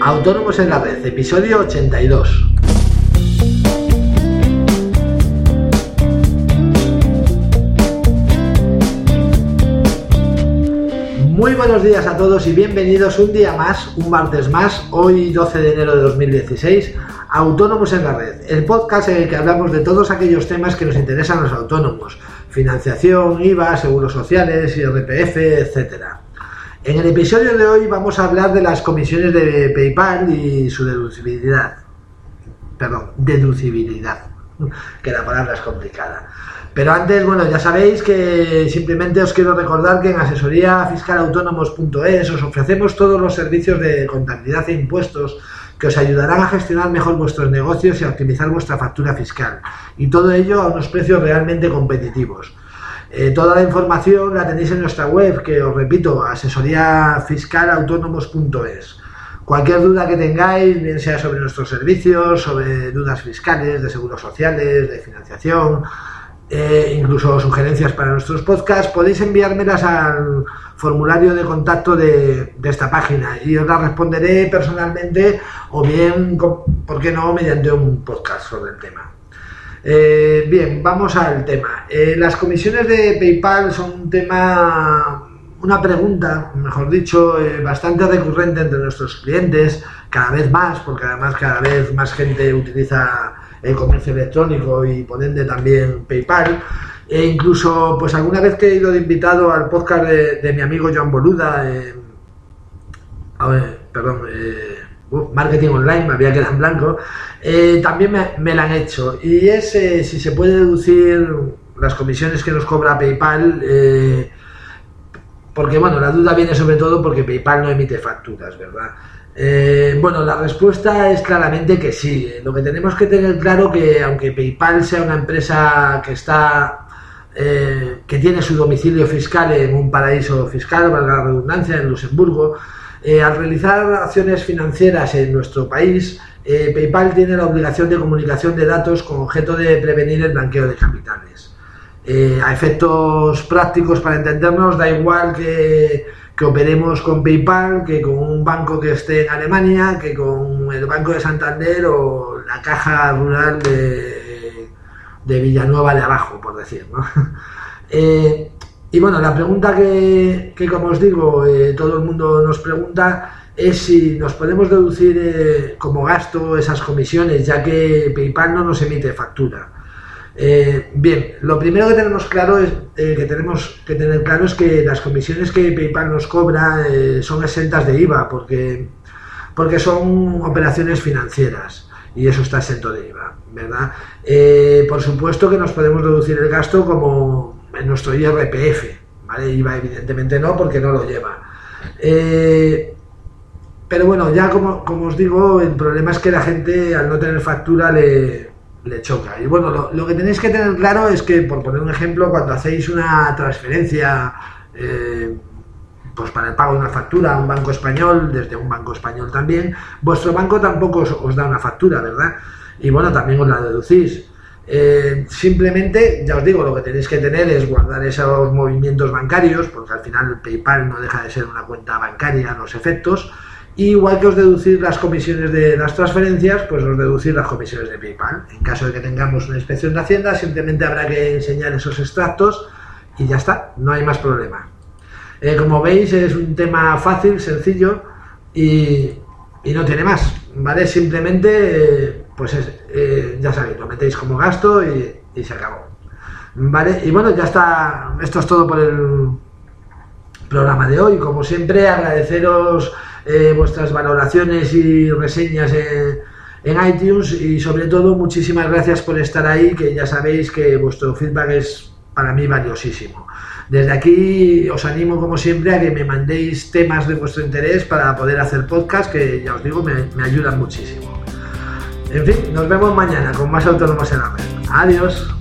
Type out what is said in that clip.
Autónomos en la Red, episodio 82. Muy buenos días a todos y bienvenidos un día más, un martes más, hoy 12 de enero de 2016, Autónomos en la Red, el podcast en el que hablamos de todos aquellos temas que nos interesan a los autónomos, financiación, IVA, seguros sociales, IRPF, etcétera. En el episodio de hoy vamos a hablar de las comisiones de PayPal y su deducibilidad. Perdón, deducibilidad, que la palabra es complicada. Pero antes, bueno, ya sabéis que simplemente os quiero recordar que en asesoríafiscalautónomos.es os ofrecemos todos los servicios de contabilidad e impuestos que os ayudarán a gestionar mejor vuestros negocios y a optimizar vuestra factura fiscal. Y todo ello a unos precios realmente competitivos. Eh, toda la información la tenéis en nuestra web, que os repito, asesoríafiscalautónomos.es. Cualquier duda que tengáis, bien sea sobre nuestros servicios, sobre dudas fiscales, de seguros sociales, de financiación, eh, incluso sugerencias para nuestros podcasts, podéis enviármelas al formulario de contacto de, de, esta página y os las responderé personalmente o bien, ¿por qué no?, mediante un podcast sobre el tema. Eh, bien, vamos al tema. Eh, las comisiones de PayPal son un tema, una pregunta, mejor dicho, eh, bastante recurrente entre nuestros clientes, cada vez más, porque además cada vez más gente utiliza el comercio electrónico y por ende también PayPal. E incluso, pues alguna vez que he ido de invitado al podcast de, mi amigo Joan Boluda, a ver, perdón, marketing online, me había quedado en blanco, eh, también me, la han hecho. Y es eh, si se puede deducir las comisiones que nos cobra PayPal, eh, porque bueno, la duda viene sobre todo porque PayPal no emite facturas, ¿verdad? bueno, la respuesta es claramente que sí. Lo que tenemos que tener claro que aunque PayPal sea una empresa que está que tiene su domicilio fiscal en un paraíso fiscal, valga la redundancia, en Luxemburgo, eh, al realizar acciones financieras en nuestro país, eh, PayPal tiene la obligación de comunicación de datos con objeto de prevenir el blanqueo de capitales. Eh, a efectos prácticos, para entendernos, da igual que, operemos con PayPal, que con un banco que esté en Alemania, que con el Banco de Santander o la Caja Rural de, Villanueva de Abajo, por decir. ¿no? Y bueno, la pregunta que, como os digo, eh, todo el mundo nos pregunta es si nos podemos deducir eh, como gasto esas comisiones, ya que PayPal no nos emite factura. Eh, bien, lo primero que tenemos claro es que tenemos que tener claro es que las comisiones que PayPal nos cobra son exentas de IVA porque, porque son operaciones financieras y eso está exento de IVA, ¿verdad? por supuesto que nos podemos deducir el gasto como en nuestro IRPF, ¿vale? IVA evidentemente no, porque no lo lleva. Eh, pero bueno, ya como, os digo, el problema es que la gente al no tener factura le, choca. Y bueno, lo, que tenéis que tener claro es que, por poner un ejemplo, cuando hacéis una transferencia eh, pues para el pago de una factura a un banco español, desde un banco español también, vuestro banco tampoco os, os da una factura, ¿verdad? Y bueno, también os la deducís. Eh, simplemente, ya os digo, lo que tenéis que tener es guardar esos movimientos bancarios, porque al final PayPal no deja de ser una cuenta bancaria los efectos. igual que os deducir las comisiones de las transferencias, pues os deducir las comisiones de PayPal. En caso de que tengamos una inspección de Hacienda, simplemente habrá que enseñar esos extractos y ya está, no hay más problema. Eh, como veis, es un tema fácil, sencillo y, no tiene más, ¿vale? Simplemente. Eh, pues es, eh, ya sabéis, lo metéis como gasto y, se acabó. Vale, y bueno, ya está, esto es todo por el programa de hoy. Como siempre, agradeceros eh, vuestras valoraciones y reseñas en, iTunes y sobre todo muchísimas gracias por estar ahí, que ya sabéis que vuestro feedback es para mí valiosísimo. Desde aquí os animo como siempre a que me mandéis temas de vuestro interés para poder hacer podcast, que ya os digo, me ayudan muchísimo. En fin, nos vemos mañana con más autónomos en la red. Adiós.